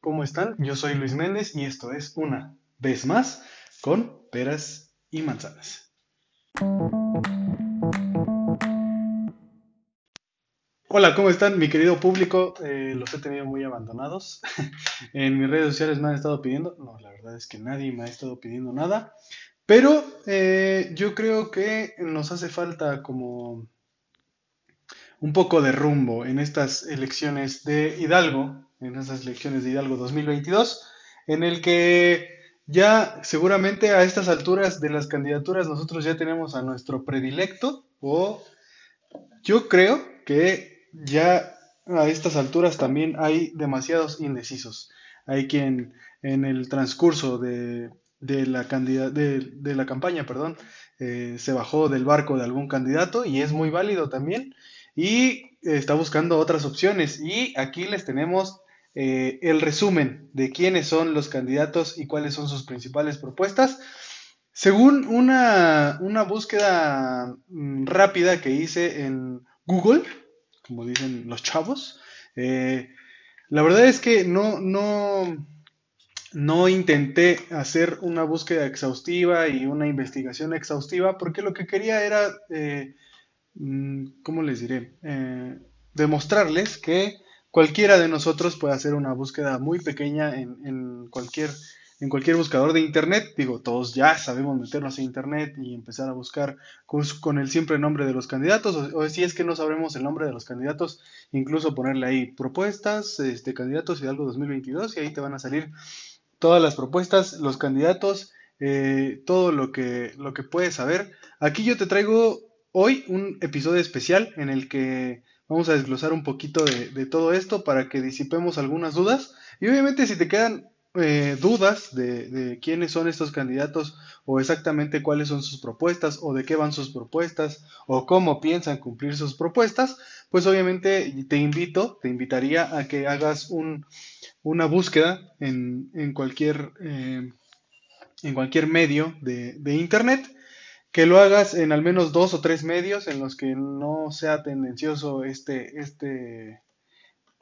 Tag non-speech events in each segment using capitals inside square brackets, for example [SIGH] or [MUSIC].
¿cómo están? Yo soy Luis Méndez y esto es una vez más con peras y manzanas. Hola, ¿cómo están? Mi querido público, eh, los he tenido muy abandonados. [LAUGHS] en mis redes sociales me han estado pidiendo, no, la verdad es que nadie me ha estado pidiendo nada, pero eh, yo creo que nos hace falta como un poco de rumbo en estas elecciones de Hidalgo, en estas elecciones de Hidalgo 2022, en el que ya seguramente a estas alturas de las candidaturas nosotros ya tenemos a nuestro predilecto o yo creo que ya a estas alturas también hay demasiados indecisos. Hay quien en el transcurso de, la, de, la campaña perdón, eh, se bajó del barco de algún candidato y es muy válido también y está buscando otras opciones. Y aquí les tenemos eh, el resumen de quiénes son los candidatos y cuáles son sus principales propuestas. Según una, búsqueda mm, rápida que hice en Google, como dicen los chavos, eh, la verdad es que no, no, no intenté hacer una búsqueda exhaustiva y una investigación exhaustiva porque lo que quería era, eh, mm, ¿cómo les diré? demostrarles que cualquiera de nosotros puede hacer una búsqueda muy pequeña en, cualquier, en cualquier buscador de Internet. Digo, todos ya sabemos meternos en Internet y empezar a buscar con, el siempre nombre de los candidatos, o, si es que no sabremos el nombre de los candidatos, incluso ponerle ahí propuestas, este, candidatos y algo 2022, y ahí te van a salir todas las propuestas, los candidatos, eh, todo lo que, lo que puedes saber. Aquí yo te traigo hoy un episodio especial en el que Vamos a desglosar un poquito de, todo esto para que disipemos algunas dudas. Y obviamente si te quedan eh, dudas de, quiénes son estos candidatos o exactamente cuáles son sus propuestas o de qué van sus propuestas o cómo piensan cumplir sus propuestas, pues obviamente te invito, te invitaría a que hagas una búsqueda en, cualquier, eh, en cualquier medio de internet que lo hagas en al menos dos o tres medios en los que no sea tendencioso este, este,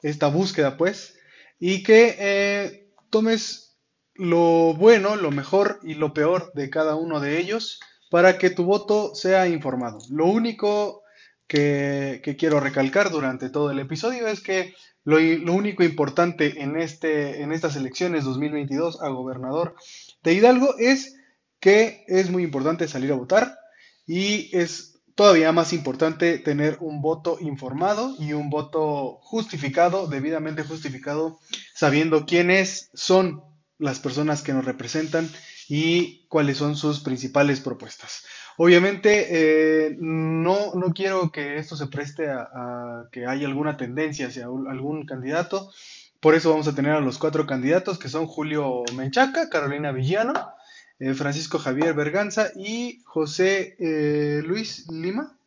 esta búsqueda, pues, y que eh, tomes lo bueno, lo mejor y lo peor de cada uno de ellos para que tu voto sea informado. Lo único que, quiero recalcar durante todo el episodio es que lo, lo, único importante en, este, en estas elecciones 2022 a gobernador de Hidalgo es que es muy importante salir a votar y es todavía más importante tener un voto informado y un voto justificado, debidamente justificado, sabiendo quiénes son las personas que nos representan y cuáles son sus principales propuestas. Obviamente, eh, no, no, quiero que esto se preste a, a, que haya alguna tendencia hacia algún candidato. Por eso vamos a tener a los cuatro candidatos, que son Julio Menchaca, Carolina Villano, eh, Francisco Javier Berganza y José eh, Luis Lima,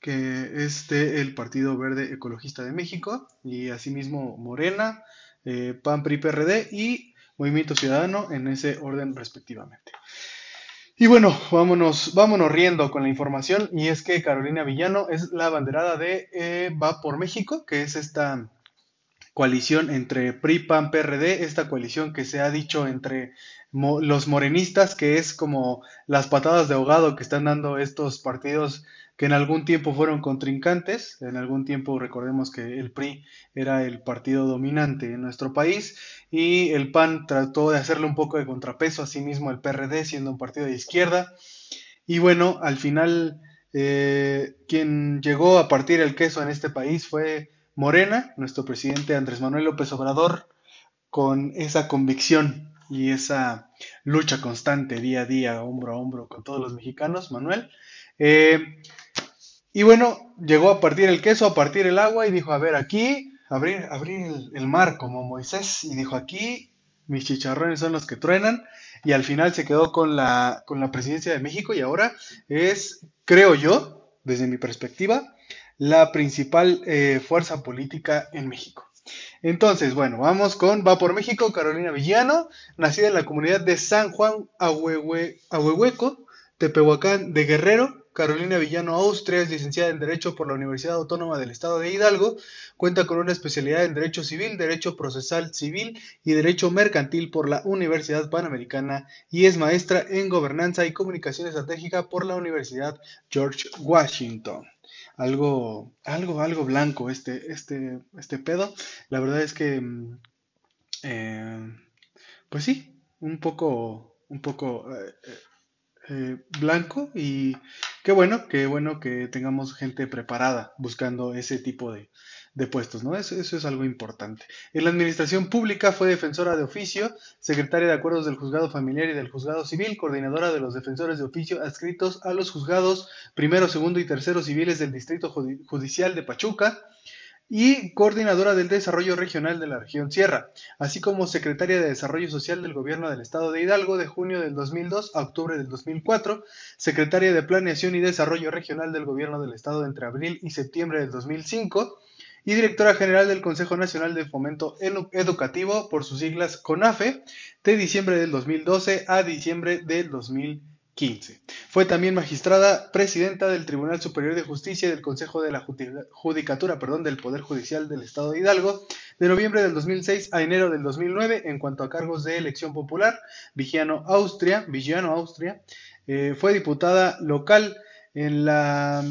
que es del Partido Verde Ecologista de México, y asimismo Morena, eh, PAN, PRI, PRD y Movimiento Ciudadano en ese orden respectivamente. Y bueno, vámonos, vámonos riendo con la información, y es que Carolina Villano es la banderada de Va por México, que es esta coalición entre PRI, PAN, PRD, esta coalición que se ha dicho entre los morenistas, que es como las patadas de ahogado que están dando estos partidos que en algún tiempo fueron contrincantes, en algún tiempo recordemos que el PRI era el partido dominante en nuestro país y el PAN trató de hacerle un poco de contrapeso a sí mismo el PRD siendo un partido de izquierda. Y bueno, al final eh, quien llegó a partir el queso en este país fue Morena, nuestro presidente Andrés Manuel López Obrador, con esa convicción y esa lucha constante día a día, hombro a hombro con todos los mexicanos, Manuel. Eh, y bueno, llegó a partir el queso, a partir el agua y dijo, a ver, aquí, abrir, abrir el, mar como Moisés y dijo, aquí mis chicharrones son los que truenan y al final se quedó con la, con la presidencia de México y ahora es, creo yo, desde mi perspectiva, la principal eh, fuerza política en México. Entonces, bueno, vamos con Va por México, Carolina Villano, nacida en la comunidad de San Juan Tepehuacán de Guerrero, Carolina Villano Austria es licenciada en Derecho por la Universidad Autónoma del Estado de Hidalgo. Cuenta con una especialidad en Derecho Civil, Derecho Procesal Civil y Derecho Mercantil por la Universidad Panamericana y es maestra en Gobernanza y Comunicación Estratégica por la Universidad George Washington. Algo, algo, algo blanco este, este, este pedo. La verdad es que, mm, eh, pues sí, un poco, un poco eh, eh, blanco y qué bueno, qué bueno que tengamos gente preparada buscando ese tipo de, puestos, ¿no? Eso, eso, es algo importante. En la administración pública fue defensora de oficio, secretaria de acuerdos del juzgado familiar y del juzgado civil, coordinadora de los defensores de oficio adscritos a los juzgados primero, segundo y tercero civiles del Distrito Judicial de Pachuca, y coordinadora del Desarrollo Regional de la región Sierra, así como secretaria de Desarrollo Social del Gobierno del Estado de Hidalgo de junio del 2002 a octubre del 2004, secretaria de Planeación y Desarrollo Regional del Gobierno del Estado entre abril y septiembre del 2005 y directora general del Consejo Nacional de Fomento Educativo, por sus siglas CONAFE, de diciembre del 2012 a diciembre del 2015. 15. Fue también magistrada presidenta del Tribunal Superior de Justicia y del Consejo de la Judicatura perdón, del Poder Judicial del Estado de Hidalgo de noviembre del 2006 a enero del 2009 en cuanto a cargos de elección popular. Vigiano Austria, Vigiano Austria eh, fue diputada local en la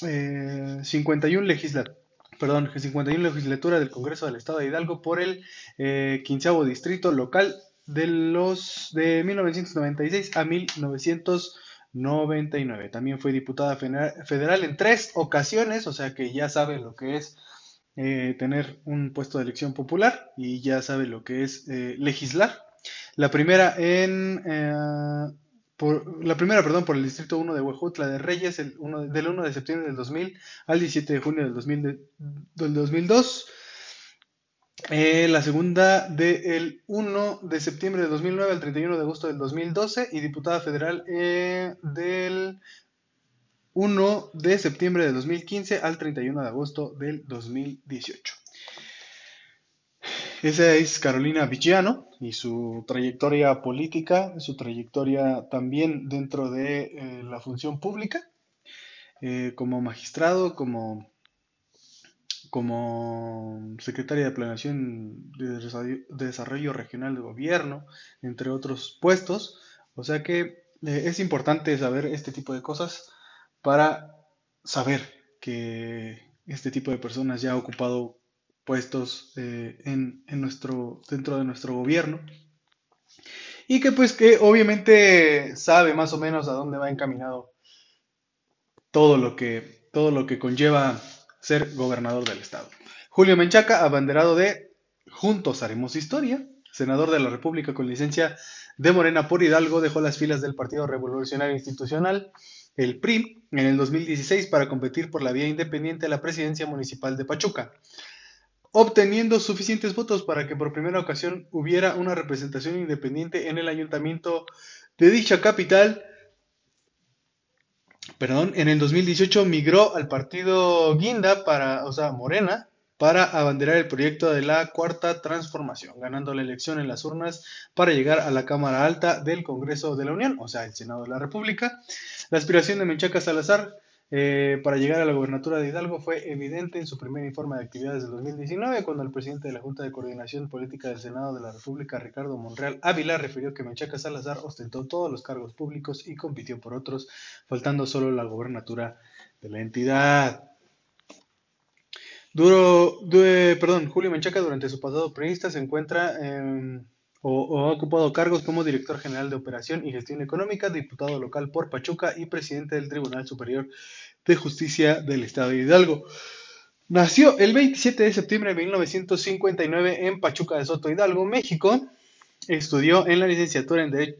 51 legislatura perdón, 51 legislatura del Congreso del Estado de Hidalgo por el eh, quinceavo distrito local de los de 1996 a 1999. También fue diputada federal en tres ocasiones, o sea que ya sabe lo que es eh, tener un puesto de elección popular y ya sabe lo que es eh, legislar. La primera en eh, por, la primera, perdón, por el distrito 1 de Huejutla de Reyes, el del 1 de septiembre del 2000 al 17 de junio del, 2000 del 2002. Eh, la segunda del 1 de septiembre de 2009 al 31 de agosto del 2012 y diputada federal eh, del 1 de septiembre de 2015 al 31 de agosto del 2018. Esa es Carolina Villano y su trayectoria política, su trayectoria también dentro de eh, la función pública, como magistrado, como como secretaria de Planeación de Desarrollo Regional de Gobierno, entre otros puestos. O sea que eh, es importante saber este tipo de cosas para saber que este tipo de personas ya ha ocupado puestos eh, en, nuestro, dentro de nuestro gobierno y que pues que obviamente sabe más o menos a dónde va encaminado todo lo que, todo lo que conlleva ser gobernador del estado. Julio Menchaca, abanderado de Juntos Haremos Historia, senador de la República con licencia de Morena por Hidalgo, dejó las filas del Partido Revolucionario Institucional, el PRI, en el 2016 para competir por la vía independiente a la presidencia municipal de Pachuca, obteniendo suficientes votos para que por primera ocasión hubiera una representación independiente en el ayuntamiento de dicha capital perdón, en el 2018 migró al partido Guinda para, o sea, Morena, para abanderar el proyecto de la cuarta transformación, ganando la elección en las urnas para llegar a la Cámara Alta del Congreso de la Unión, o sea, el Senado de la República. La aspiración de Menchaca Salazar eh, para llegar a la gobernatura de Hidalgo fue evidente en su primer informe de actividades del 2019, cuando el presidente de la Junta de Coordinación Política del Senado de la República, Ricardo Monreal Ávila, refirió que Menchaca Salazar ostentó todos los cargos públicos y compitió por otros, faltando solo la gobernatura de la entidad. Duro, perdón, Julio Menchaca durante su pasado periodista se encuentra en o, ha ocupado cargos como director general de operación y gestión económica, diputado local por Pachuca y presidente del Tribunal Superior de Justicia del Estado de Hidalgo. Nació el 27 de septiembre de 1959 en Pachuca de Soto Hidalgo, México. Estudió en la licenciatura en,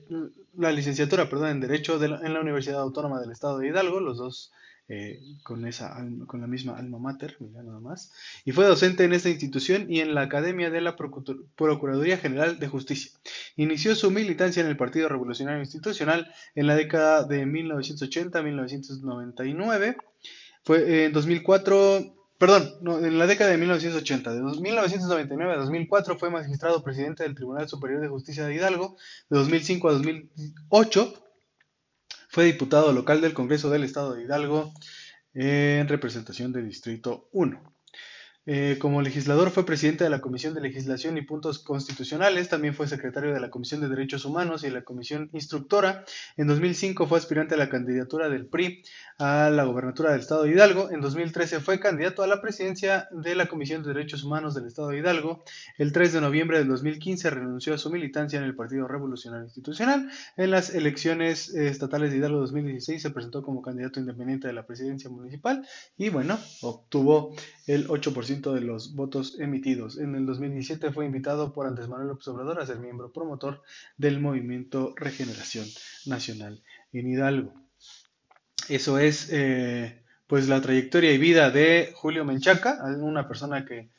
la licenciatura, perdón, en Derecho en la Universidad Autónoma del Estado de Hidalgo, los dos eh, con, esa, con la misma alma mater, nada más, y fue docente en esta institución y en la Academia de la Procuraduría General de Justicia. Inició su militancia en el Partido Revolucionario Institucional en la década de 1980-1999. Fue en 2004 perdón, en la década de 1980, de 1999 a 2004 fue magistrado presidente del Tribunal Superior de Justicia de Hidalgo, de 2005 a 2008 Fue diputado local del Congreso del Estado de Hidalgo en representación del Distrito 1. Eh, como legislador fue presidente de la Comisión de Legislación y Puntos Constitucionales, también fue secretario de la Comisión de Derechos Humanos y la Comisión Instructora. En 2005 fue aspirante a la candidatura del PRI a la gobernatura del Estado de Hidalgo. En 2013 fue candidato a la presidencia de la Comisión de Derechos Humanos del Estado de Hidalgo. El 3 de noviembre del 2015 renunció a su militancia en el Partido Revolucionario Institucional. En las elecciones estatales de Hidalgo 2016 se presentó como candidato independiente de la presidencia municipal y bueno, obtuvo el 8% de los votos emitidos. En el 2017 fue invitado por Andrés Manuel López Obrador a ser miembro promotor del movimiento Regeneración Nacional en Hidalgo. Eso es eh, pues la trayectoria y vida de Julio Menchaca, una persona que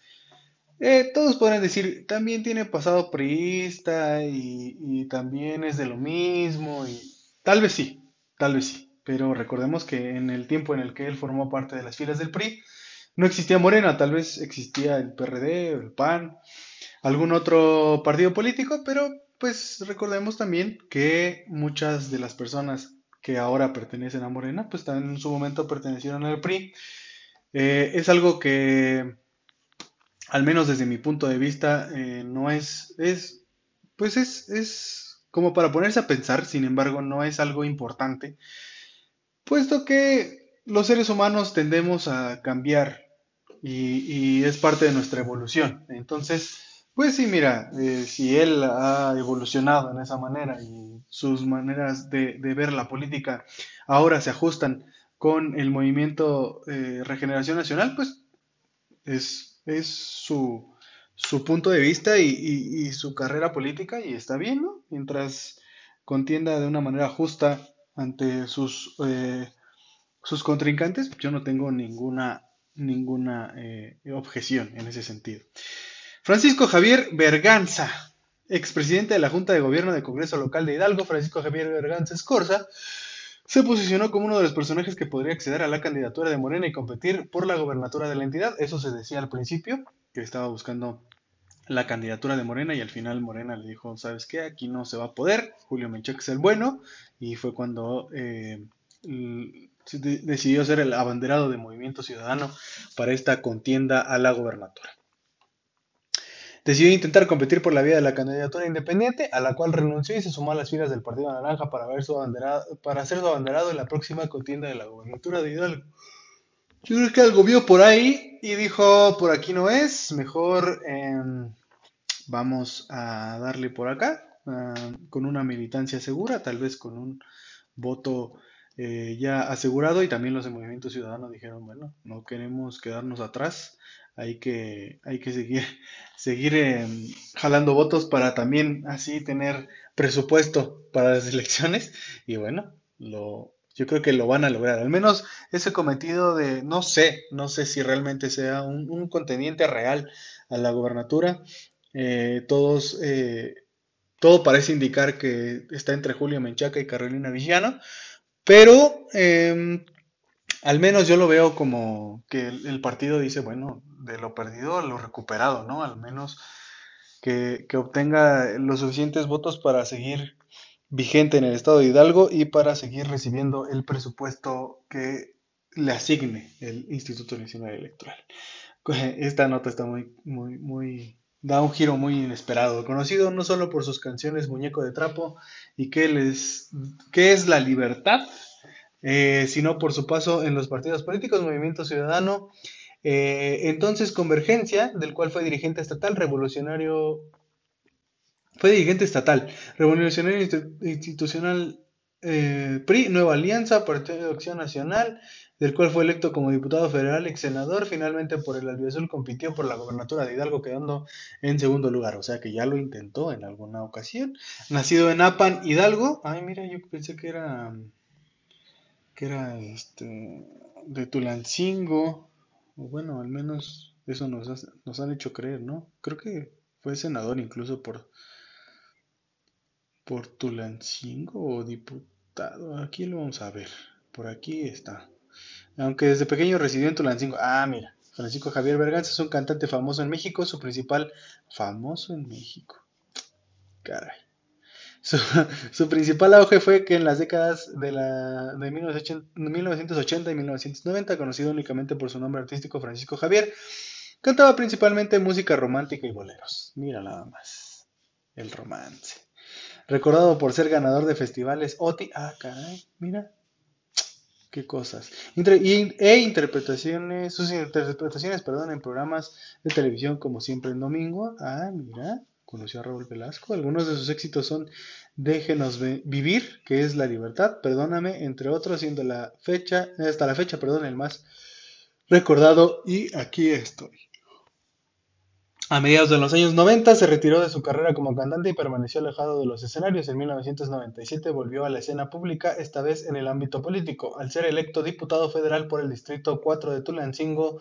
eh, todos podrán decir, también tiene pasado priista y, y también es de lo mismo y tal vez sí, tal vez sí, pero recordemos que en el tiempo en el que él formó parte de las filas del PRI, no existía Morena, tal vez existía el PRD, el PAN, algún otro partido político, pero pues recordemos también que muchas de las personas que ahora pertenecen a Morena, pues también en su momento pertenecieron al PRI. Eh, es algo que, al menos desde mi punto de vista, eh, no es, es, pues es, es como para ponerse a pensar, sin embargo, no es algo importante, puesto que los seres humanos tendemos a cambiar y, es parte de nuestra evolución. Entonces, pues sí, mira, eh, si él ha evolucionado en esa manera y sus maneras de, ver la política ahora se ajustan con el movimiento eh, Regeneración Nacional, pues es, es su, su, punto de vista y, su carrera política y está bien, ¿no? Mientras contienda de una manera justa ante sus, eh, sus contrincantes, yo no tengo ninguna ninguna eh, objeción en ese sentido. Francisco Javier Berganza, expresidente de la Junta de Gobierno del Congreso Local de Hidalgo, Francisco Javier Berganza Escorza, se posicionó como uno de los personajes que podría acceder a la candidatura de Morena y competir por la gobernatura de la entidad. Eso se decía al principio, que estaba buscando la candidatura de Morena y al final Morena le dijo, ¿sabes qué? Aquí no se va a poder, Julio Menchaca es el bueno y fue cuando eh, decidió ser el abanderado de Movimiento Ciudadano para esta contienda a la gobernatura. Decidió intentar competir por la vía de la candidatura independiente, a la cual renunció y se sumó a las filas del Partido Naranja para, ver su para ser su abanderado en la próxima contienda de la gobernatura de Hidalgo. Yo creo que algo vio por ahí y dijo, por aquí no es, mejor em, vamos a darle por acá, ah, con una militancia segura, tal vez con un voto eh, ya asegurado y también los de Movimiento Ciudadano dijeron, bueno, no queremos quedarnos atrás, hay que, hay que seguir, [LAUGHS] seguir em, jalando votos para también así tener presupuesto para las [LAUGHS] elecciones y bueno, lo, yo creo que lo van a lograr, al menos ese cometido de, no sé, no sé si realmente sea un, contendiente real a la gobernatura, eh, todos... Eh, todo parece indicar que está entre Julio Menchaca y Carolina Villano, pero em, al menos yo lo veo como que el, partido dice, bueno, de lo perdido a lo recuperado, ¿no? Al menos que, obtenga los suficientes votos para seguir vigente en el estado de Hidalgo y para seguir recibiendo el presupuesto que le asigne el Instituto Nacional Electoral. [LAUGHS] Esta nota está muy, muy, muy, da un giro muy inesperado, conocido no solo por sus canciones Muñeco de Trapo y qué, qué es la libertad, eh, sino por su paso en los partidos políticos, Movimiento Ciudadano, eh, entonces Convergencia, del cual fue dirigente estatal, revolucionario, fue dirigente estatal, revolucionario institucional eh, PRI, Nueva Alianza, Partido de Acción Nacional, del cual fue electo como diputado federal, ex senador, finalmente por el Albiazul compitió por la gobernatura de Hidalgo, quedando en segundo lugar, o sea que ya lo intentó en alguna ocasión. Nacido en Apan, Hidalgo, ay mira, yo pensé que era, que era este, de Tulancingo, bueno, al menos eso nos, nos han hecho creer, ¿no? Creo que fue senador incluso por, por Tulancingo o diputado, aquí lo vamos a ver, por aquí está. Aunque desde pequeño residió en Tulancingo. Ah, mira. Francisco Javier Berganza es un cantante famoso en México, su principal famoso en México. Caray. Su, principal auge fue que en las décadas de, la, de 1980 y 1990, conocido únicamente por su nombre artístico Francisco Javier, cantaba principalmente música romántica y boleros. Mira nada más, el romance. Recordado por ser ganador de festivales OTI, ah, caray, mira, qué cosas. e interpretaciones, sus interpretaciones, perdón, en programas de televisión como siempre en domingo, ah, mira conoció a Raúl Velasco. Algunos de sus éxitos son Déjenos vivir, que es la libertad, perdóname, entre otros, siendo la fecha, hasta la fecha, perdón, el más recordado y aquí estoy. A mediados de los años 90 se retiró de su carrera como cantante y permaneció alejado de los escenarios. En 1997 volvió a la escena pública, esta vez en el ámbito político, al ser electo diputado federal por el Distrito 4 de Tulancingo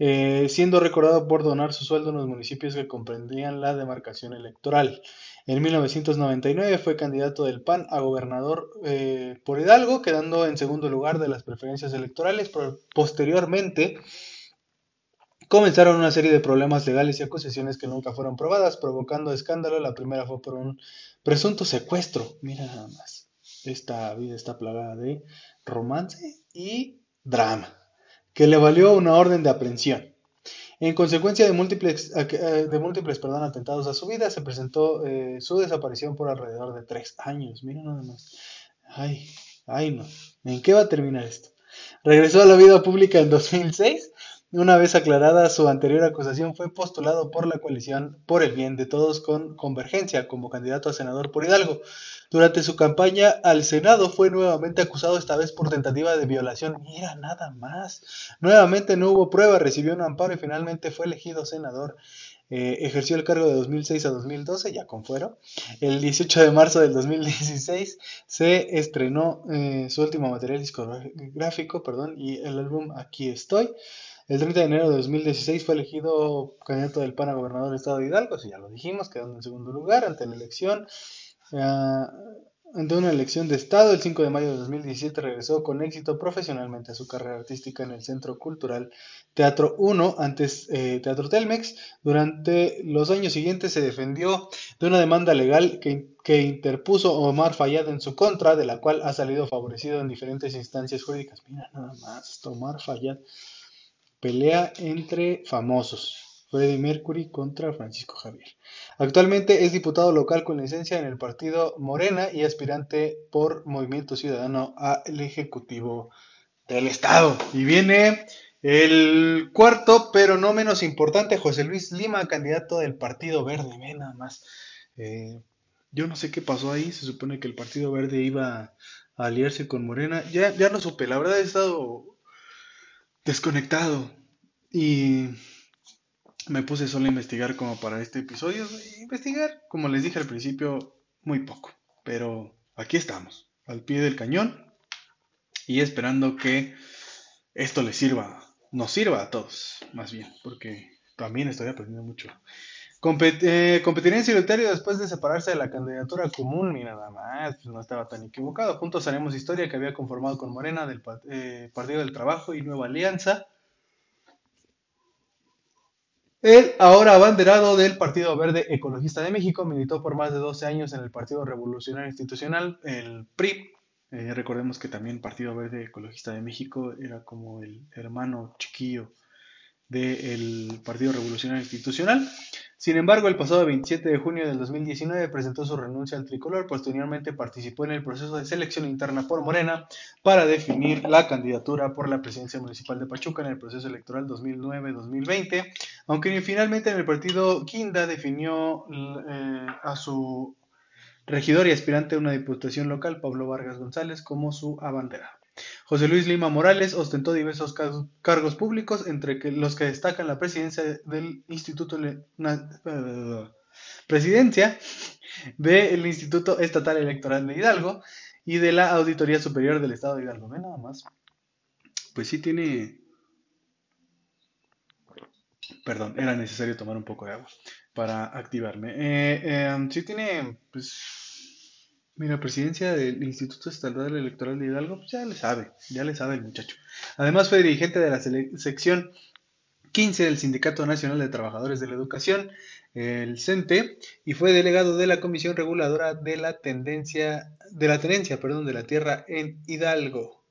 eh, siendo recordado por donar su sueldo en los municipios que comprendían la demarcación electoral. En 1999 fue candidato del PAN a gobernador eh, por Hidalgo, quedando en segundo lugar de las preferencias electorales. posteriormente, comenzaron una serie de problemas legales y acusaciones que nunca fueron probadas, provocando escándalo. La primera fue por un presunto secuestro. Mira nada más. Esta vida está plagada de romance y drama que le valió una orden de aprehensión. En consecuencia de múltiples, eh, de múltiples perdón, atentados a su vida, se presentó eh, su desaparición por alrededor de tres años. Miren nada más. Ay, ay no. ¿En qué va a terminar esto? Regresó a la vida pública en 2006 una vez aclarada su anterior acusación, fue postulado por la coalición por el bien de todos con Convergencia como candidato a senador por Hidalgo. Durante su campaña al Senado fue nuevamente acusado esta vez por tentativa de violación. Mira, nada más. Nuevamente no hubo prueba, recibió un amparo y finalmente fue elegido senador. Eh, ejerció el cargo de 2006 a 2012, ya con fuero. El 18 de marzo del 2016 se estrenó eh, su último material discográfico perdón, y el álbum Aquí estoy. El 30 de enero de 2016 fue elegido candidato del PAN a gobernador del estado de Hidalgo, así ya lo dijimos, quedando en segundo lugar ante la elección. Uh, ante una elección de Estado, el 5 de mayo de 2017 regresó con éxito profesionalmente a su carrera artística en el Centro Cultural Teatro 1, antes eh, Teatro Telmex. Durante los años siguientes se defendió de una demanda legal que, que, interpuso Omar Fayad en su contra, de la cual ha salido favorecido en diferentes instancias jurídicas. Mira nada más, Omar Fayad. Pelea entre famosos. Freddie Mercury contra Francisco Javier. Actualmente es diputado local con licencia en el partido Morena y aspirante por Movimiento Ciudadano al Ejecutivo del Estado. Y viene el cuarto, pero no menos importante, José Luis Lima, candidato del Partido Verde. Ve nada más. Eh, yo no sé qué pasó ahí. Se supone que el Partido Verde iba a aliarse con Morena. Ya, ya no supe. La verdad he estado desconectado. Y me puse solo a investigar como para este episodio. Investigar, como les dije al principio, muy poco. Pero aquí estamos, al pie del cañón. Y esperando que esto les sirva, nos sirva a todos, más bien, porque también estoy aprendiendo mucho. Eh, competiría en solitario después de separarse de la candidatura común, y nada más, pues no estaba tan equivocado. Juntos haremos historia que había conformado con Morena del eh, Partido del Trabajo y Nueva Alianza el ahora abanderado del Partido Verde Ecologista de México militó por más de 12 años en el Partido Revolucionario Institucional, el PRI. Eh, recordemos que también Partido Verde Ecologista de México era como el hermano chiquillo del Partido Revolucionario Institucional. Sin embargo, el pasado 27 de junio del 2019 presentó su renuncia al tricolor, posteriormente participó en el proceso de selección interna por Morena para definir la candidatura por la presidencia municipal de Pachuca en el proceso electoral 2009-2020, aunque finalmente en el partido Quinda definió eh, a su regidor y aspirante a una diputación local, Pablo Vargas González, como su abanderado. José Luis Lima Morales ostentó diversos cargos públicos, entre los que destacan la presidencia del Instituto [SIGHS] presidencia del Instituto Estatal Electoral de Hidalgo y de la Auditoría Superior del Estado de Hidalgo. Ve nada más. Pues sí tiene. Perdón, era necesario tomar un poco de agua para activarme. Eh, eh, sí tiene, pues, Mira, presidencia del Instituto Estatal Electoral de Hidalgo, pues ya le sabe, ya le sabe el muchacho. Además fue dirigente de la sección 15 del Sindicato Nacional de Trabajadores de la Educación, el CENTE, y fue delegado de la Comisión Reguladora de la Tendencia, de la Tenencia, perdón, de la Tierra en Hidalgo.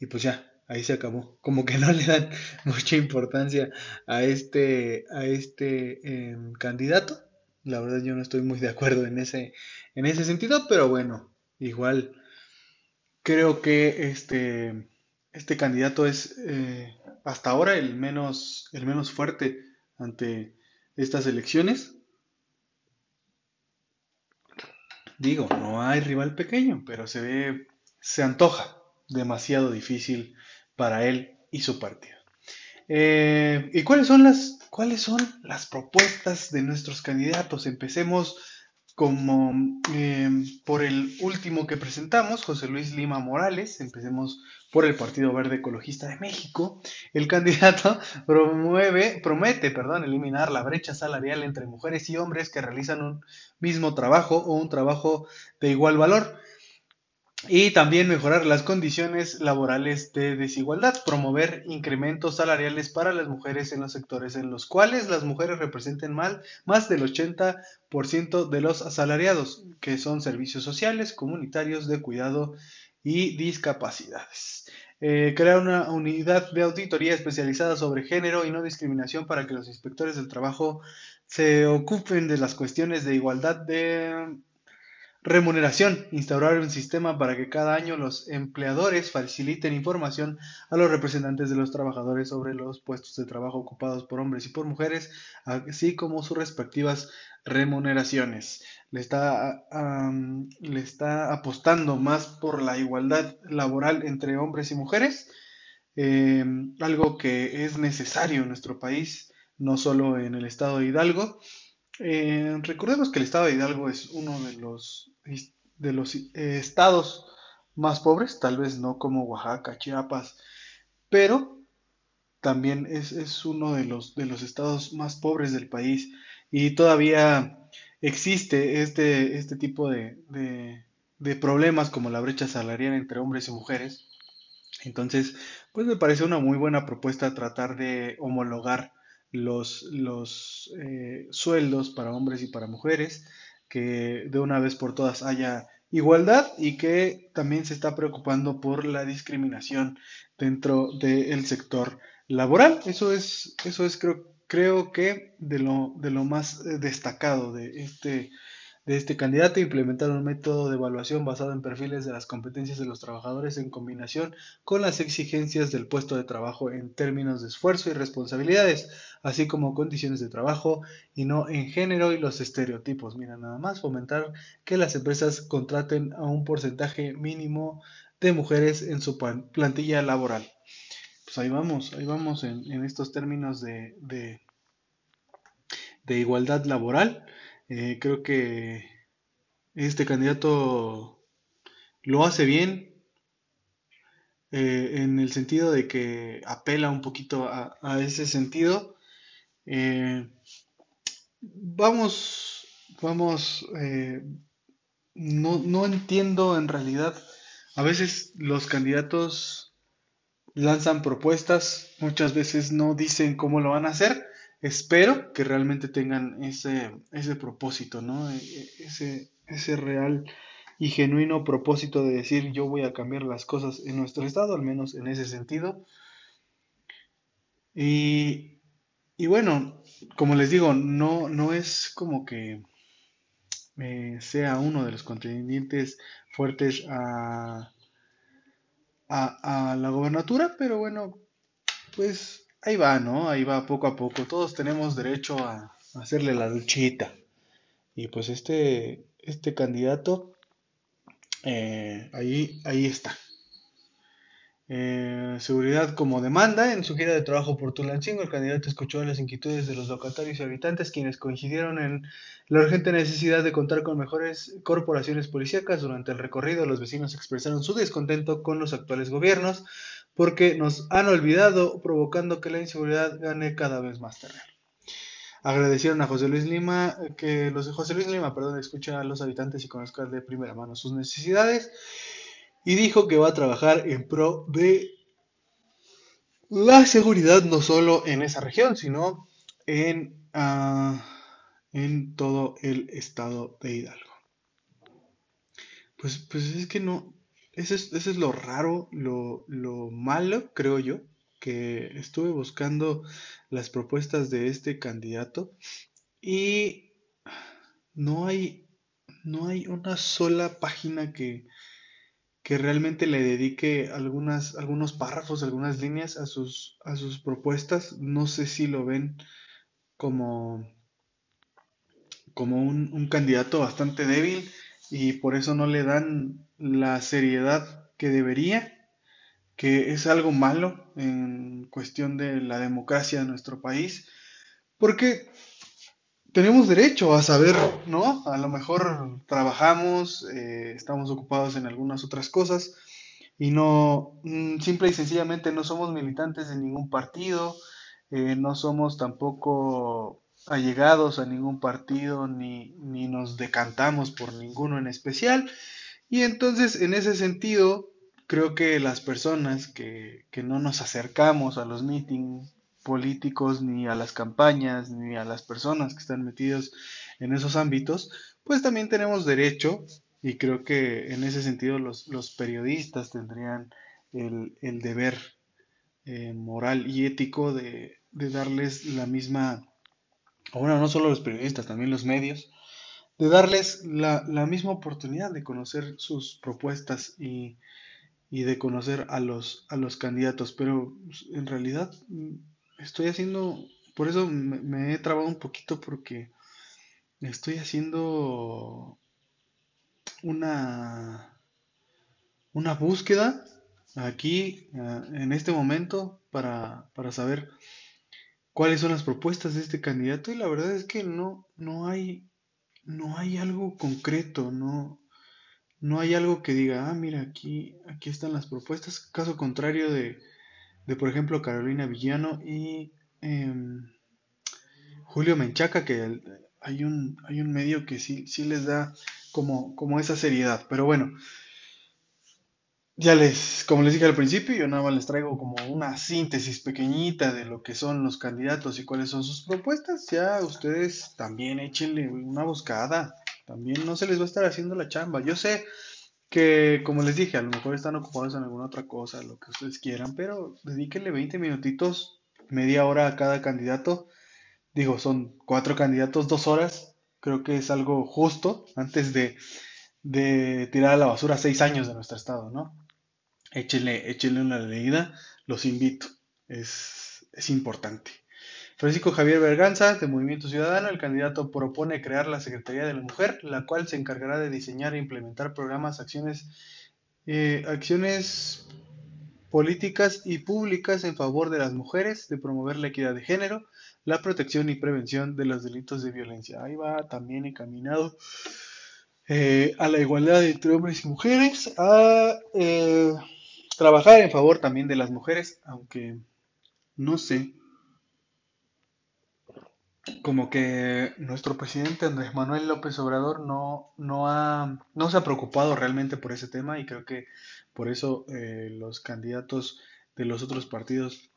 Y pues ya, ahí se acabó. Como que no le dan [LAUGHS] mucha importancia a este, a este em, candidato. La verdad yo no estoy muy de acuerdo en ese, en ese sentido, pero bueno, igual creo que este, este candidato es eh, hasta ahora el menos, el menos fuerte ante estas elecciones. Digo, no hay rival pequeño, pero se ve, se antoja demasiado difícil para él y su partido. Eh, ¿Y cuáles son las cuáles son las propuestas de nuestros candidatos? Empecemos como em, por el último que presentamos, José Luis Lima Morales, empecemos por el Partido Verde Ecologista de México. El [LAUGHS] candidato promueve, promete perdón, eliminar la brecha salarial entre mujeres y hombres que realizan un mismo trabajo o un trabajo de igual valor y también mejorar las condiciones laborales de desigualdad, promover incrementos salariales para las mujeres en los sectores en los cuales las mujeres representen mal, más del 80% de los asalariados, que son servicios sociales, comunitarios, de cuidado y discapacidades. Eh, crear una unidad de auditoría especializada sobre género y no discriminación para que los inspectores del trabajo se ocupen de las cuestiones de igualdad de Remuneración. Instaurar un sistema para que cada año los empleadores faciliten información a los representantes de los trabajadores sobre los puestos de trabajo ocupados por hombres y por mujeres, así como sus respectivas remuneraciones. Le está, le está apostando más por la igualdad laboral entre hombres y mujeres, eh, algo que es necesario en nuestro país, no solo en el estado de Hidalgo. Eh, recordemos que el estado de Hidalgo es uno de los, de los eh, estados más pobres, tal vez no como Oaxaca, Chiapas, pero también es, uno de los, de los estados más pobres del país y todavía existe este, este tipo de, de problemas como la brecha salarial entre hombres y mujeres. Entonces, pues me parece una muy buena propuesta tratar de homologar los, los eh, sueldos para hombres y para mujeres, que de una vez por todas haya igualdad y que también se está preocupando por la discriminación dentro del sector laboral. Eso es, eso es creo, creo que de lo, de lo más eh, destacado de este de este candidato implementar un método de evaluación basado en perfiles de las competencias de los trabajadores en combinación con las exigencias del puesto de trabajo en términos de esfuerzo y responsabilidades, así como condiciones de trabajo y no en género y los estereotipos. Mira, nada más fomentar que las empresas contraten a un porcentaje mínimo de mujeres en su plantilla laboral. Pues ahí vamos, ahí vamos en, estos términos de, de, de igualdad laboral. Eh, creo que este candidato lo hace bien eh, en el sentido de que apela un poquito a, ese sentido. Eh, vamos, vamos, no, no entiendo en realidad. A veces los candidatos lanzan propuestas, muchas veces no dicen cómo lo van a hacer espero que realmente tengan ese, ese propósito, ¿no? E, e, ese, ese real y genuino propósito de decir yo voy a cambiar las cosas en nuestro estado, al menos en ese sentido. Y, y bueno, como les digo, no, no es como que eh, sea uno de los contendientes fuertes a, a, a la gobernatura, pero bueno, pues ahí va, ¿no? Ahí va poco a poco. Todos tenemos derecho a hacerle la luchita. Y pues este, este candidato, eh, ahí, ahí está. Eh, seguridad como demanda. En su gira de trabajo por Tulancingo, el candidato escuchó las inquietudes de los locatarios y habitantes, quienes coincidieron en la urgente necesidad de contar con mejores corporaciones policíacas. Durante el recorrido, los vecinos expresaron su descontento con los actuales gobiernos porque nos han olvidado, provocando que la inseguridad gane cada vez más terreno. Agradecieron a José Luis Lima, que los de José Luis Lima, perdón, escucha a los habitantes y conozca de primera mano sus necesidades y dijo que va a trabajar en pro de la seguridad no solo en esa región, sino en, ah, en todo el estado de Hidalgo. Pues, pues es que no, eso es, es lo raro, lo, lo malo, creo yo, que estuve buscando las propuestas de este candidato y no hay, no hay una sola página que, que realmente le dedique algunas, algunos párrafos, algunas líneas a sus, a sus propuestas. No sé si lo ven como, como un, un candidato bastante débil y por eso no le dan la seriedad que debería, que es algo malo en cuestión de la democracia de nuestro país, porque tenemos derecho a saber, ¿no? A lo mejor trabajamos, eh, estamos ocupados en algunas otras cosas y no, mm, simple y sencillamente no somos militantes de ningún partido, eh, no somos tampoco allegados a ningún partido ni, ni nos decantamos por ninguno en especial. Y entonces, en ese sentido, creo que las personas que, que no nos acercamos a los meetings políticos, ni a las campañas, ni a las personas que están metidos en esos ámbitos, pues también tenemos derecho, y creo que en ese sentido los, los periodistas tendrían el, el deber eh, moral y ético de, de, darles la misma, bueno, no solo los periodistas, también los medios, de darles la, la misma oportunidad de conocer sus propuestas y, y de conocer a los, a los candidatos, pero pues, en realidad estoy haciendo, por eso me, he trabado un poquito porque estoy haciendo una, una búsqueda aquí eh, en este momento para, para, saber cuáles son las propuestas de este candidato. Y la verdad es que no, no hay no hay algo concreto, no, no hay algo que diga, ah, mira, aquí, aquí están las propuestas, caso contrario de, de por ejemplo, Carolina Villano y em, Julio Menchaca, que hay un, hay un medio que sí, sí les da como, como esa seriedad. Pero bueno, ya les, como les dije al principio, yo nada más les traigo como una síntesis pequeñita de lo que son los candidatos y cuáles son sus propuestas. Ya ustedes también échenle una buscada. También no se les va a estar haciendo la chamba. Yo sé que como les dije, a lo mejor están ocupados en alguna otra cosa, lo que ustedes quieran, pero dedíquenle 20 minutitos, media hora a cada candidato. Digo, son cuatro candidatos, dos horas. Creo que es algo justo antes de, de tirar a la basura seis años de nuestro estado, ¿no? Échenle, échenle una leída, los invito, es, es importante. Francisco Javier Berganza, de Movimiento Ciudadano, el candidato propone crear la Secretaría de la Mujer, la cual se encargará de diseñar e implementar programas, acciones, eh, acciones políticas y públicas en favor de las mujeres, de promover la equidad de género, la protección y prevención de los delitos de violencia. Ahí va también encaminado eh, a la igualdad entre hombres y mujeres, a eh, trabajar en favor también de las mujeres, aunque no sé. Como que nuestro presidente Andrés Manuel López Obrador no, no, ha, no se ha preocupado realmente por ese tema y creo que por eso eh, los candidatos de los otros partidos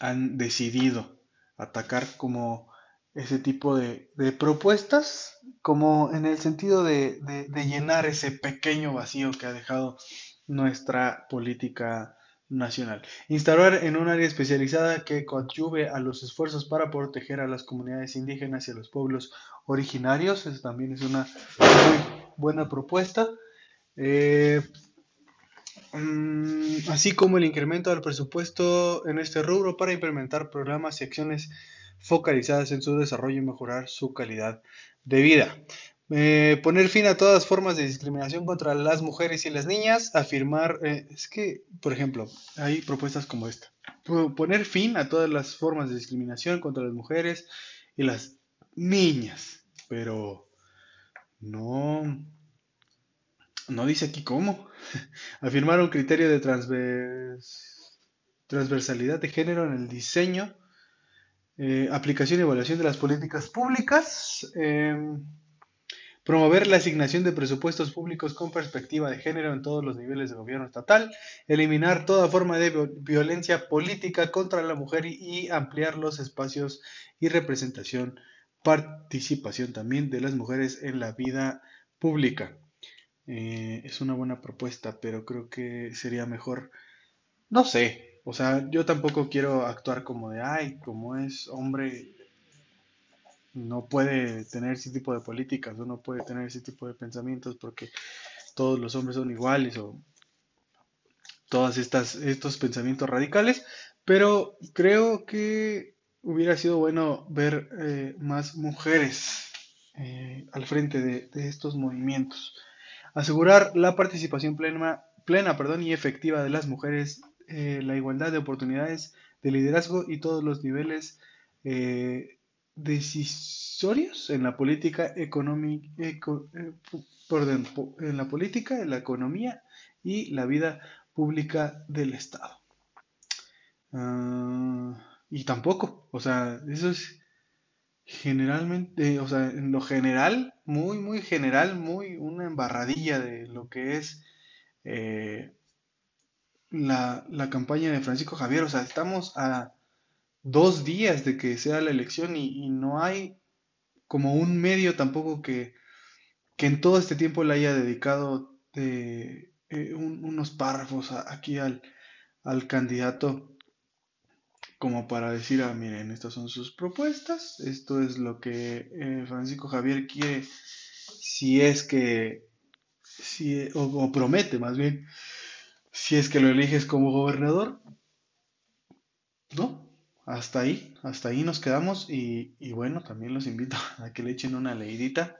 han decidido atacar como ese tipo de, propuestas, como en el sentido de llenar ese pequeño vacío que ha dejado nuestra política nacional. Instaurar en un área especializada que coadyuve a los esfuerzos para proteger a las comunidades indígenas y a los pueblos originarios. Eso también es una muy buena propuesta. Eh, mm, así como el incremento del presupuesto en este rubro para implementar programas y acciones focalizadas en su desarrollo y mejorar su calidad de vida. Eh, poner fin a todas formas de discriminación contra las mujeres y las niñas, afirmar, eh, es que, por ejemplo, hay propuestas como esta, poner fin a todas las formas de discriminación contra las mujeres y las niñas, pero no, no dice aquí cómo, [LAUGHS] afirmar un criterio de transversalidad de género en el diseño, eh, aplicación y evaluación de las políticas públicas, em, promover la asignación de presupuestos públicos con perspectiva de género en todos los niveles de gobierno estatal, eliminar toda forma de violencia política contra la mujer y ampliar los espacios y representación, participación también de las mujeres en la vida pública. Eh, es una buena propuesta, pero creo que sería mejor, no sé, o sea, yo tampoco quiero actuar como de, ay, como es hombre, no puede tener ese tipo de políticas o no puede tener ese tipo de pensamientos porque todos los hombres son iguales o todos estos pensamientos radicales, pero creo que hubiera sido bueno ver eh, más mujeres eh, al frente de, estos movimientos. Asegurar la participación plena, plena perdón, y efectiva de las mujeres, eh, la igualdad de oportunidades de liderazgo y todos los niveles decisorios en la política económica, eh, en la política, en la economía y la vida pública del Estado. Ah, y tampoco, o sea, eso es generalmente, o sea, en lo general, muy, muy general, muy una embarradilla de lo que es eh, la, la campaña de Francisco Javier. O sea, estamos a dos días de que sea la elección y, no hay como un medio tampoco que, en todo este tiempo le haya dedicado eh, unos párrafos aquí al, candidato como para decir, ah, miren, estas son sus propuestas, esto es lo que eh, Francisco Javier quiere, si es que, si, o promete más bien, si es que lo eliges como gobernador, ¿no? Hasta ahí, hasta ahí nos quedamos y, bueno, también los invito [LAUGHS] a que le echen una leidita.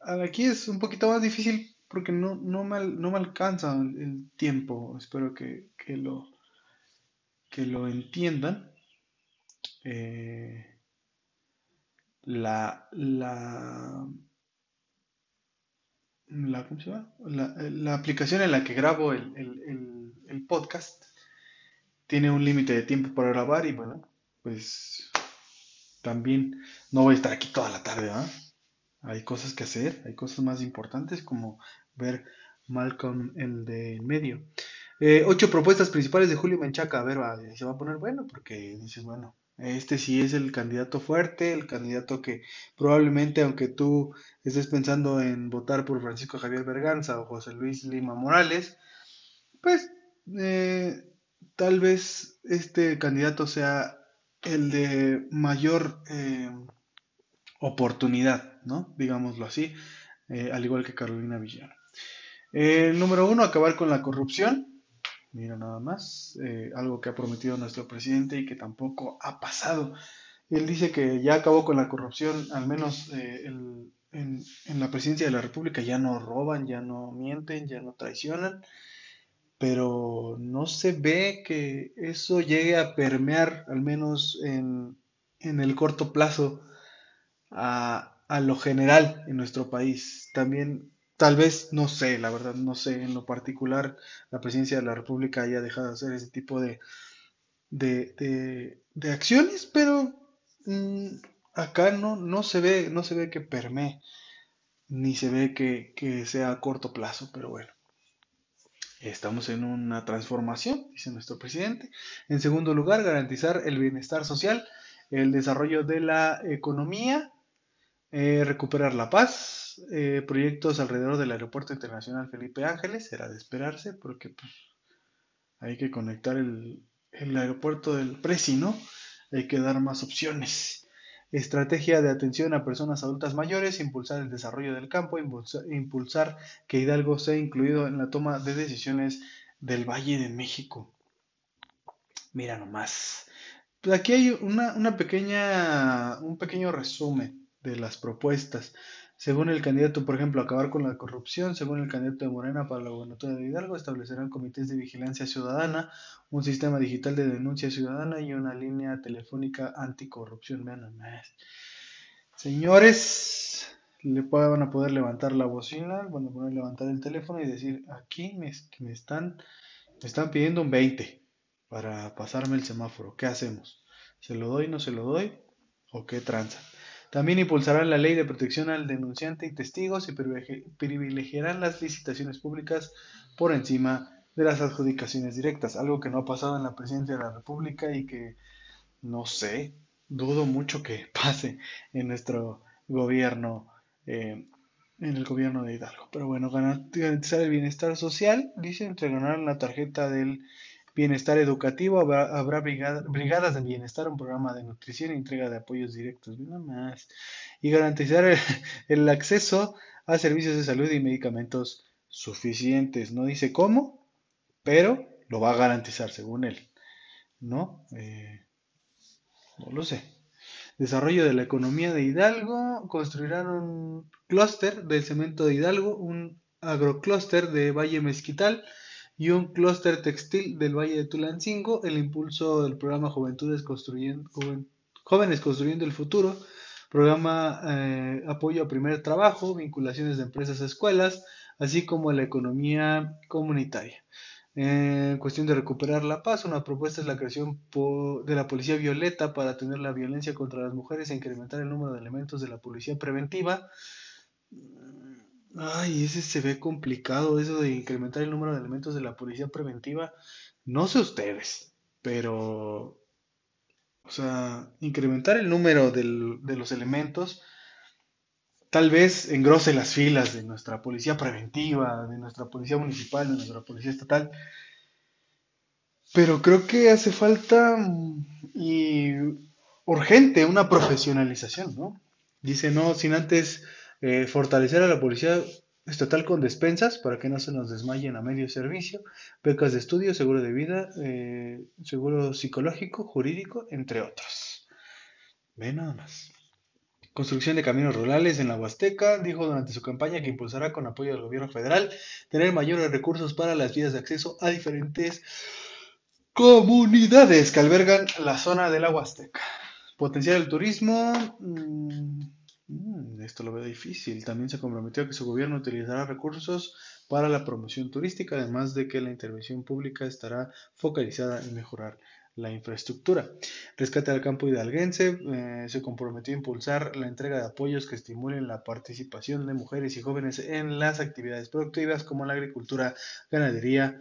Aquí es un poquito más difícil porque no, no, me, no me alcanza el tiempo, espero que, lo, que lo entiendan. Eh, la, la, la, ¿cómo se llama? La, aplicación en la que grabo el, el podcast tiene un límite de tiempo para grabar y bueno, pues también no voy a estar aquí toda la tarde, ¿ah? Hay cosas que hacer, hay cosas más importantes como ver Malcolm el de medio. Eh, ocho propuestas principales de Julio Menchaca. A ver, se va a poner bueno porque dices, bueno, este sí es el candidato fuerte, el candidato que probablemente, aunque tú estés pensando en votar por Francisco Javier Berganza o José Luis Lima Morales, pues eh, tal vez este candidato sea el de mayor eh, oportunidad, ¿no? Digámoslo así, eh, al igual que Carolina Villano. el número uno, acabar con la corrupción. Mira nada más, eh, algo que ha prometido nuestro presidente y que tampoco ha pasado. Él dice que ya acabó con la corrupción, al menos en, en la presidencia de la República ya no roban, ya no mienten, ya no traicionan pero no se ve que eso llegue a permear, al menos en, el corto plazo, a, lo general en nuestro país. También, tal vez, no sé, la verdad, no sé, en lo particular, la presidencia de la República haya dejado de hacer ese tipo de, de, de, acciones, pero mm, acá no, no, se ve, no se ve que permee, ni se ve que, que sea a corto plazo, pero bueno. Estamos en una transformación, dice nuestro presidente. En segundo lugar, garantizar el bienestar social, el desarrollo de la economía, eh, recuperar la paz, eh, proyectos alrededor del Aeropuerto Internacional Felipe Ángeles, era de esperarse porque pues, hay que conectar el, el aeropuerto del Presi, ¿no? Hay que dar más opciones estrategia de atención a personas adultas mayores, impulsar el desarrollo del campo, impulsar, que Hidalgo sea incluido en la toma de decisiones del Valle de México. Mira nomás. Pues aquí hay una, una pequeña, un pequeño resumen de las propuestas. Según el candidato, por ejemplo, acabar con la corrupción, según el candidato de Morena para la gobernatura de Hidalgo, establecerán comités de vigilancia ciudadana, un sistema digital de denuncia ciudadana y una línea telefónica anticorrupción. Señores, le van a poder levantar la bocina, van a poder levantar el teléfono y decir, aquí me, me, están, me están pidiendo un 20 para pasarme el semáforo. ¿Qué hacemos? ¿Se lo doy, no se lo doy? ¿O qué tranza? También impulsarán la ley de protección al denunciante y testigos y privilegiarán las licitaciones públicas por encima de las adjudicaciones directas, algo que no ha pasado en la presidencia de la República y que no sé, dudo mucho que [LAUGHS] pase en nuestro gobierno, eh, en el gobierno de Hidalgo. Pero bueno, garantizar el bienestar social, dice, entregarán la tarjeta del bienestar educativo, habrá, brigadas de bienestar, un programa de nutrición e entrega de apoyos directos, nada más. Y garantizar [LAUGHS] el, acceso a servicios de salud y medicamentos suficientes. No dice cómo, pero lo va a garantizar según él. ¿No? Eh, no lo sé. Desarrollo de la economía de Hidalgo. Construirán un clúster del cemento de Hidalgo, un agroclúster de Valle Mezquital y un clúster textil del Valle de Tulancingo, el impulso del programa Juventudes Jóvenes Construyendo el Futuro, programa eh, apoyo a primer trabajo, vinculaciones de empresas a escuelas, así como la economía comunitaria. En cuestión de recuperar la paz, una propuesta es la creación de la Policía Violeta para atender la violencia contra las mujeres e incrementar el número de elementos de la Policía Preventiva. Ay, ese se ve complicado, eso de incrementar el número de elementos de la policía preventiva. No sé ustedes, pero, o sea, incrementar el número de los elementos tal vez engrose las filas de nuestra policía preventiva, de nuestra policía municipal, de nuestra policía estatal. Pero creo que hace falta y urgente una profesionalización, ¿no? Dice, no, sin antes eh, fortalecer a la policía estatal con despensas para que no se nos desmayen a medio servicio, becas de estudio, seguro de vida, eh, seguro psicológico, jurídico, entre otros. Ve nada más. Construcción de caminos rurales en la Huasteca, dijo durante su campaña que impulsará con apoyo del gobierno federal tener mayores recursos para las vías de acceso a diferentes comunidades que albergan la zona de la Huasteca. Potenciar el turismo. Mm, Mm, esto lo veo difícil. También se comprometió a que su gobierno utilizará recursos para la promoción turística, además de que la intervención pública estará focalizada en mejorar la infraestructura. Rescate al campo hidalguense eh, se comprometió a impulsar la entrega de apoyos que estimulen la participación de mujeres y jóvenes en las actividades productivas como la agricultura, ganadería,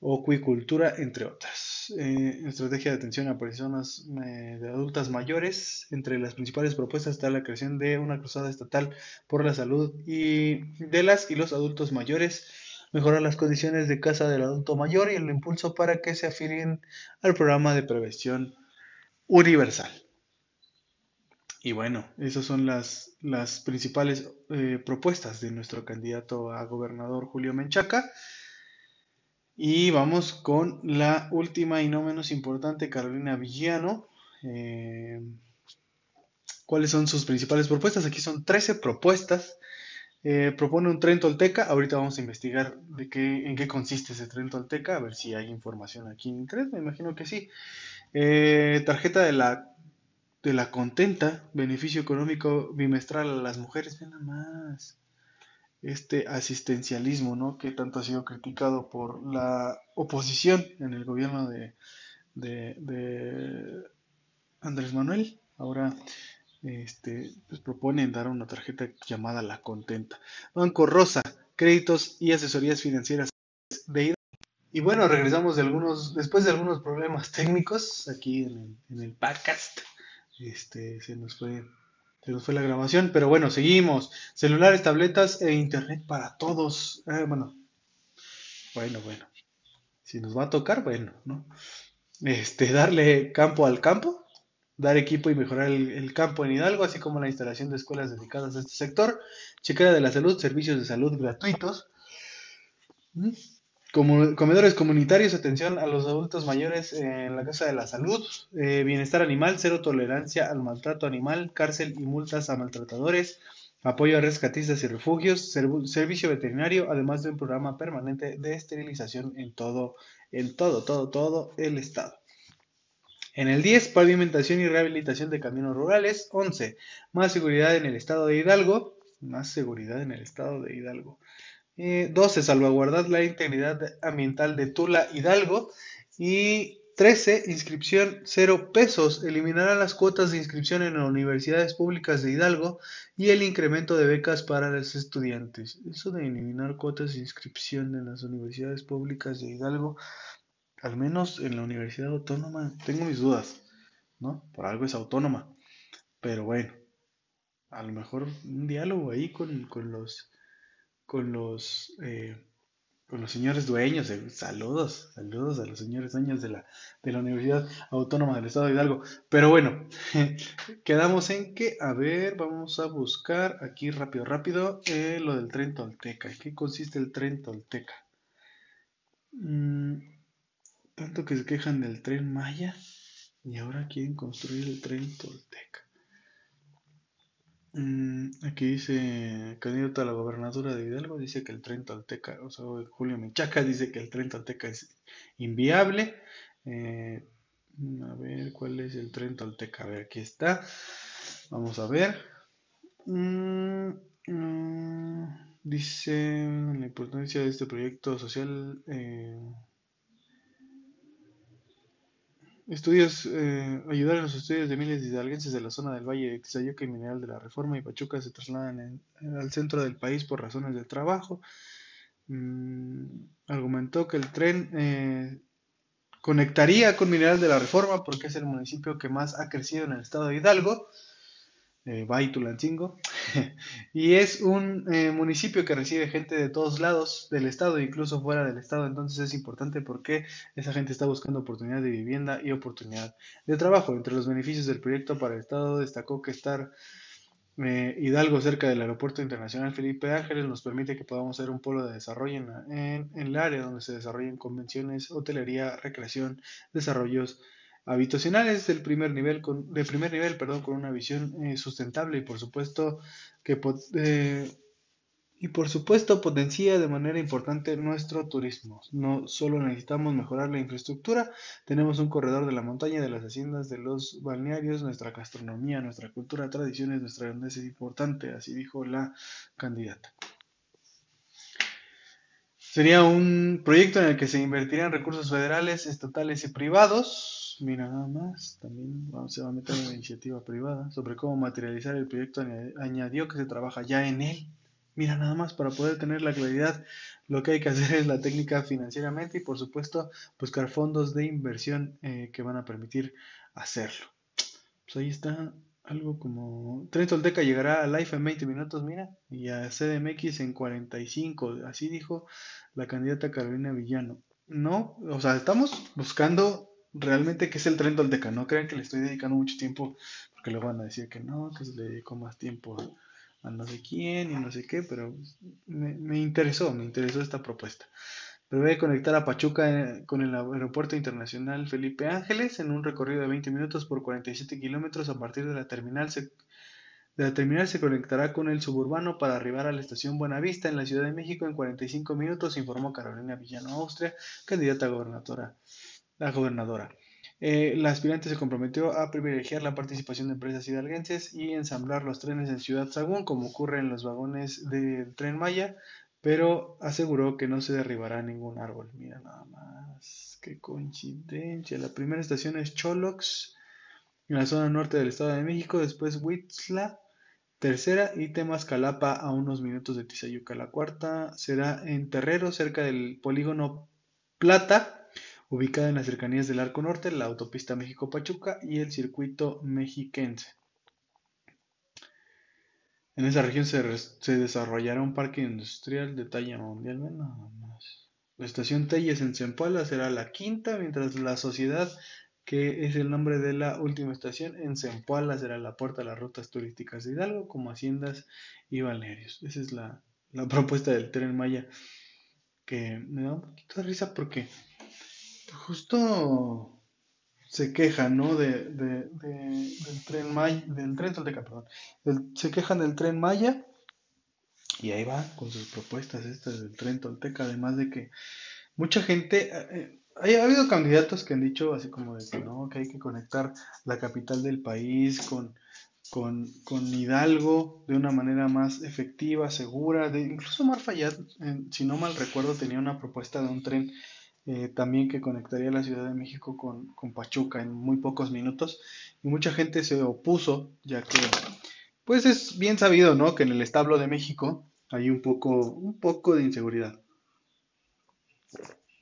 o cuicultura, entre otras. Eh, estrategia de atención a personas eh, de adultas mayores. Entre las principales propuestas está la creación de una cruzada estatal por la salud y de las y los adultos mayores, mejorar las condiciones de casa del adulto mayor y el impulso para que se afilien al programa de prevención universal. Y bueno, esas son las, las principales eh, propuestas de nuestro candidato a gobernador Julio Menchaca. Y vamos con la última y no menos importante, Carolina Villano. Eh, ¿Cuáles son sus principales propuestas? Aquí son 13 propuestas. Eh, propone un tren tolteca. Ahorita vamos a investigar de qué, en qué consiste ese tren tolteca, a ver si hay información aquí en internet. Me imagino que sí. Eh, tarjeta de la, de la contenta, beneficio económico bimestral a las mujeres. Nada más este asistencialismo, ¿no? Que tanto ha sido criticado por la oposición en el gobierno de, de, Andrés Manuel. Ahora este, pues proponen dar una tarjeta llamada La Contenta. Banco Rosa, créditos y asesorías financieras de y bueno, regresamos de algunos, después de algunos problemas técnicos aquí en el, en el podcast. Este, se nos fue se nos fue la grabación, pero bueno, seguimos. Celulares, tabletas e internet para todos. Eh, bueno, bueno, bueno. Si nos va a tocar, bueno, ¿no? Este, darle campo al campo, dar equipo y mejorar el, campo en Hidalgo, así como la instalación de escuelas dedicadas a este sector, chequera de la salud, servicios de salud gratuitos. ¿Mm? Comedores comunitarios, atención a los adultos mayores en la Casa de la Salud, eh, bienestar animal, cero tolerancia al maltrato animal, cárcel y multas a maltratadores, apoyo a rescatistas y refugios, servicio veterinario, además de un programa permanente de esterilización en todo, en todo, todo, todo el estado. En el 10, pavimentación y rehabilitación de caminos rurales. 11, más seguridad en el estado de Hidalgo. Más seguridad en el estado de Hidalgo. 12. Eh, salvaguardar la integridad ambiental de Tula Hidalgo. Y 13. Inscripción 0 pesos. Eliminará las cuotas de inscripción en las universidades públicas de Hidalgo y el incremento de becas para los estudiantes. Eso de eliminar cuotas de inscripción en las universidades públicas de Hidalgo, al menos en la Universidad Autónoma, tengo mis dudas, ¿no? Por algo es autónoma. Pero bueno, a lo mejor un diálogo ahí con, con los, con los eh, con los señores dueños, eh, saludos, saludos a los señores dueños de la, de la Universidad Autónoma del Estado de Hidalgo. Pero bueno, [LAUGHS] quedamos en que, a ver, vamos a buscar aquí rápido, rápido, eh, lo del tren tolteca. ¿En qué consiste el tren tolteca? Mm, tanto que se quejan del tren Maya y ahora quieren construir el tren tolteca. Mm, aquí dice, candidato a la gobernatura de Hidalgo, dice que el tren Tolteca, o sea, Julio Menchaca dice que el tren Tolteca es inviable. Eh, a ver, ¿cuál es el tren Tolteca? A ver, aquí está. Vamos a ver. Mm, mm, dice la importancia de este proyecto social. Eh, Estudios, eh, en los estudios de miles de hidalguenses de la zona del Valle de Tizayuca y Mineral de la Reforma y Pachuca se trasladan al centro del país por razones de trabajo. Mm, argumentó que el tren eh, conectaría con Mineral de la Reforma porque es el municipio que más ha crecido en el estado de Hidalgo eh, Baitulancingo, [LAUGHS] y es un eh, municipio que recibe gente de todos lados del estado, incluso fuera del estado, entonces es importante porque esa gente está buscando oportunidad de vivienda y oportunidad de trabajo. Entre los beneficios del proyecto para el estado destacó que estar eh, Hidalgo cerca del Aeropuerto Internacional Felipe Ángeles nos permite que podamos ser un polo de desarrollo en, en el área donde se desarrollen convenciones, hotelería, recreación, desarrollos habitacionales del primer nivel, con, de primer nivel, perdón, con una visión eh, sustentable y por supuesto que eh, y por supuesto potencia de manera importante nuestro turismo. No solo necesitamos mejorar la infraestructura, tenemos un corredor de la montaña, de las haciendas, de los balnearios, nuestra gastronomía, nuestra cultura, tradiciones, nuestra grandeza es importante, así dijo la candidata. Sería un proyecto en el que se invertirían recursos federales, estatales y privados mira nada más, también se va a meter una iniciativa privada sobre cómo materializar el proyecto. Añadió que se trabaja ya en él. Mira nada más, para poder tener la claridad, lo que hay que hacer es la técnica financieramente y por supuesto buscar fondos de inversión eh, que van a permitir hacerlo. Pues ahí está algo como... Tren Tolteca llegará a Life en 20 minutos, mira, y a CDMX en 45, así dijo la candidata Carolina Villano. No, o sea, estamos buscando realmente qué es el tren Tolteca. No crean que le estoy dedicando mucho tiempo, porque luego van a decir que no, que se le dedicó más tiempo a, no sé quién y no sé qué, pero me, interesó, me interesó esta propuesta. Prevé conectar a Pachuca eh, con el Aeropuerto Internacional Felipe Ángeles en un recorrido de 20 minutos por 47 kilómetros a partir de la terminal. De la terminal se conectará con el suburbano para arribar a la estación Buenavista en la Ciudad de México en 45 minutos, informó Carolina Villano Austria, candidata a gobernadora la gobernadora. Eh, la aspirante se comprometió a privilegiar la participación de empresas hidalguenses y ensamblar los trenes en Ciudad Sagún, como ocurre en los vagones del tren Maya, pero aseguró que no se derribará ningún árbol. Mira nada más, qué coincidencia. La primera estación es Cholox, en la zona norte del Estado de México, después Huitzla, tercera, y Temascalapa a unos minutos de Tizayuca. La cuarta será en Terrero, cerca del polígono Plata, ubicada en las cercanías del Arco Norte, la autopista México-Pachuca y el circuito mexiquense. En esa región se, desarrollará un parque industrial de talla mundial. La estación Telles en Zempoala será la quinta, mientras la sociedad, que es el nombre de la última estación, en Zempoala será la puerta de las rutas turísticas de Hidalgo, como haciendas y balnearios. Esa es la propuesta del tren Maya, que me da un poquito de risa porque justo se quejan, ¿no? De, del tren Maya, del tren Tolteca, perdón. se quejan del tren Maya y ahí va con sus propuestas estas del tren Tolteca, además de que mucha gente, eh, eh, ha habido candidatos que han dicho así como de que no, que hay que conectar la capital del país con, con, con Hidalgo de una manera más efectiva, segura, de, incluso Mar Fayad, si no mal recuerdo, tenía una propuesta de un tren eh, también que conectaría la Ciudad de México con, con, Pachuca en muy pocos minutos. Y mucha gente se opuso, ya que, pues es bien sabido, ¿no? Que en el establo de México hay un poco, un poco de inseguridad.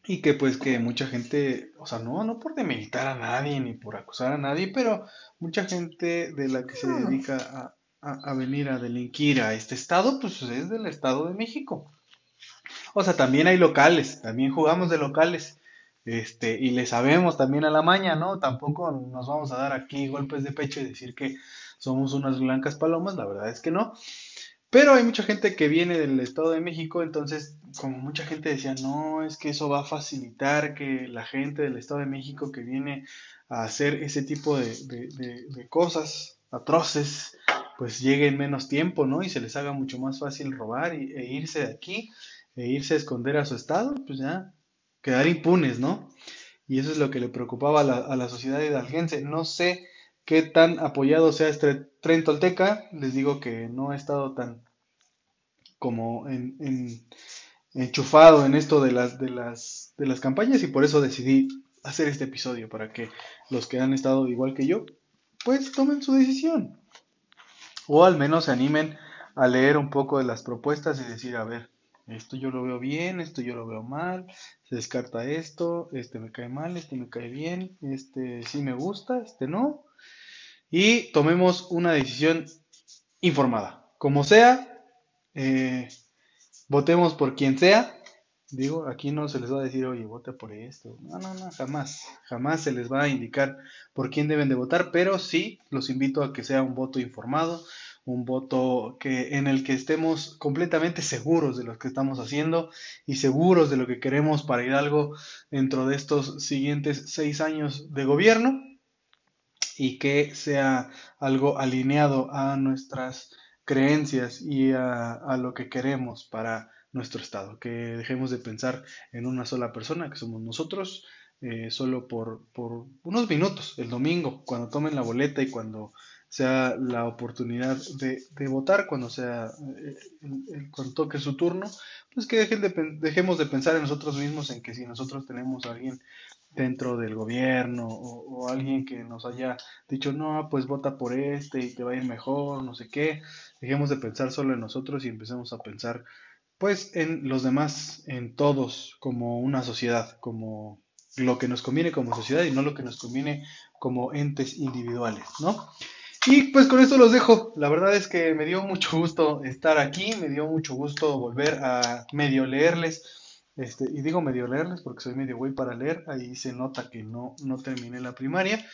Y que pues que mucha gente, o sea, no, no por demilitar a nadie ni por acusar a nadie, pero mucha gente de la que se dedica a, a venir a delinquir a este estado, pues es del Estado de México. O sea, también hay locales, también jugamos de locales. Este, y le sabemos también a la maña, ¿no? Tampoco nos vamos a dar aquí golpes de pecho y decir que somos unas blancas palomas, la verdad es que no. Pero hay mucha gente que viene del Estado de México, entonces, como mucha gente decía, no, es que eso va a facilitar que la gente del Estado de México que viene a hacer ese tipo de, de cosas atroces, pues llegue en menos tiempo, ¿no? Y se les haga mucho más fácil robar y, e irse de aquí e irse a esconder a su estado, pues ya quedar impunes, ¿no? Y eso es lo que le preocupaba a la, a la sociedad hidalguense. No sé qué tan apoyado sea este tren tolteca, les digo que no ha estado tan como en, enchufado en esto de las, de, las, de las campañas y por eso decidí hacer este episodio para que los que han estado igual que yo, pues tomen su decisión. O al menos se animen a leer un poco de las propuestas y decir, a ver, esto yo lo veo bien, esto yo lo veo mal, se descarta esto, este me cae mal, este me cae bien, este sí me gusta, este no. Y tomemos una decisión informada. Como sea, eh, votemos por quien sea. Digo, aquí no se les va a decir, oye, vote por esto. No, no, no, jamás. Jamás se les va a indicar por quién deben de votar, pero sí los invito a que sea un voto informado, un voto que, en el que estemos completamente seguros de lo que estamos haciendo y seguros de lo que queremos para Hidalgo dentro de estos siguientes seis años de gobierno y que sea algo alineado a nuestras creencias y a, lo que queremos para nuestro estado, que dejemos de pensar en una sola persona, que somos nosotros, eh, solo por, por unos minutos, el domingo, cuando tomen la boleta y cuando sea la oportunidad de, votar cuando sea eh, cuando toque su turno, pues que de, dejemos de pensar en nosotros mismos en que si nosotros tenemos a alguien dentro del gobierno o, alguien que nos haya dicho no, pues vota por este y te va a ir mejor, no sé qué, dejemos de pensar solo en nosotros y empecemos a pensar pues en los demás, en todos como una sociedad, como lo que nos conviene como sociedad y no lo que nos conviene como entes individuales, ¿no? Y pues con esto los dejo. La verdad es que me dio mucho gusto estar aquí, me dio mucho gusto volver a medio leerles. Este, y digo medio leerles porque soy medio güey para leer. Ahí se nota que no, no terminé la primaria.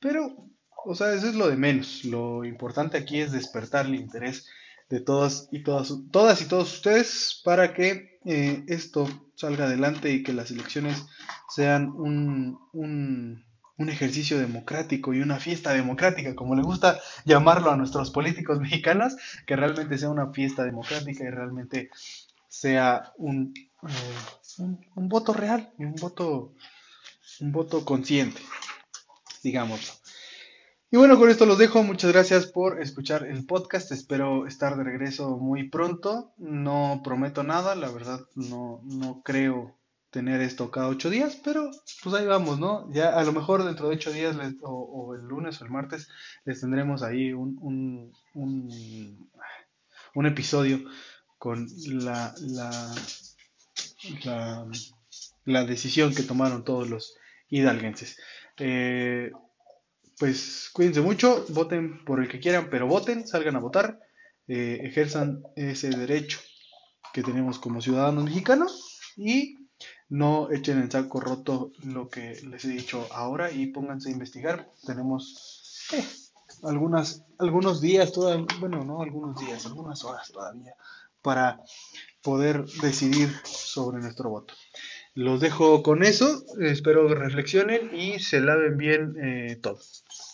Pero, o sea, eso es lo de menos. Lo importante aquí es despertar el interés de todas y todas, todas y todos ustedes para que eh, esto salga adelante y que las elecciones sean un, un un ejercicio democrático y una fiesta democrática, como le gusta llamarlo a nuestros políticos [LAUGHS] mexicanos, que realmente sea una fiesta democrática y realmente sea un, eh, un, voto real y un voto, un voto consciente, digámoslo. Y bueno, con esto los dejo. Muchas gracias por escuchar el podcast. Espero estar de regreso muy pronto. No prometo nada, la verdad no, no creo tener esto cada ocho días, pero pues ahí vamos, ¿no? Ya a lo mejor dentro de ocho días o, el lunes o el martes les tendremos ahí un, un, un, episodio con la, la, la, decisión que tomaron todos los hidalguenses. Eh, pues cuídense mucho, voten por el que quieran, pero voten, salgan a votar, eh, ejerzan ese derecho que tenemos como ciudadanos mexicanos y no echen en saco roto lo que les he dicho ahora y pónganse a investigar. Tenemos eh, algunas, algunos días, bueno, no algunos días, algunas horas todavía para poder decidir sobre nuestro voto. Los dejo con eso, espero que reflexionen y se laven bien eh, todo.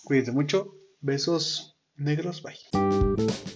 Cuídense mucho, besos negros, bye.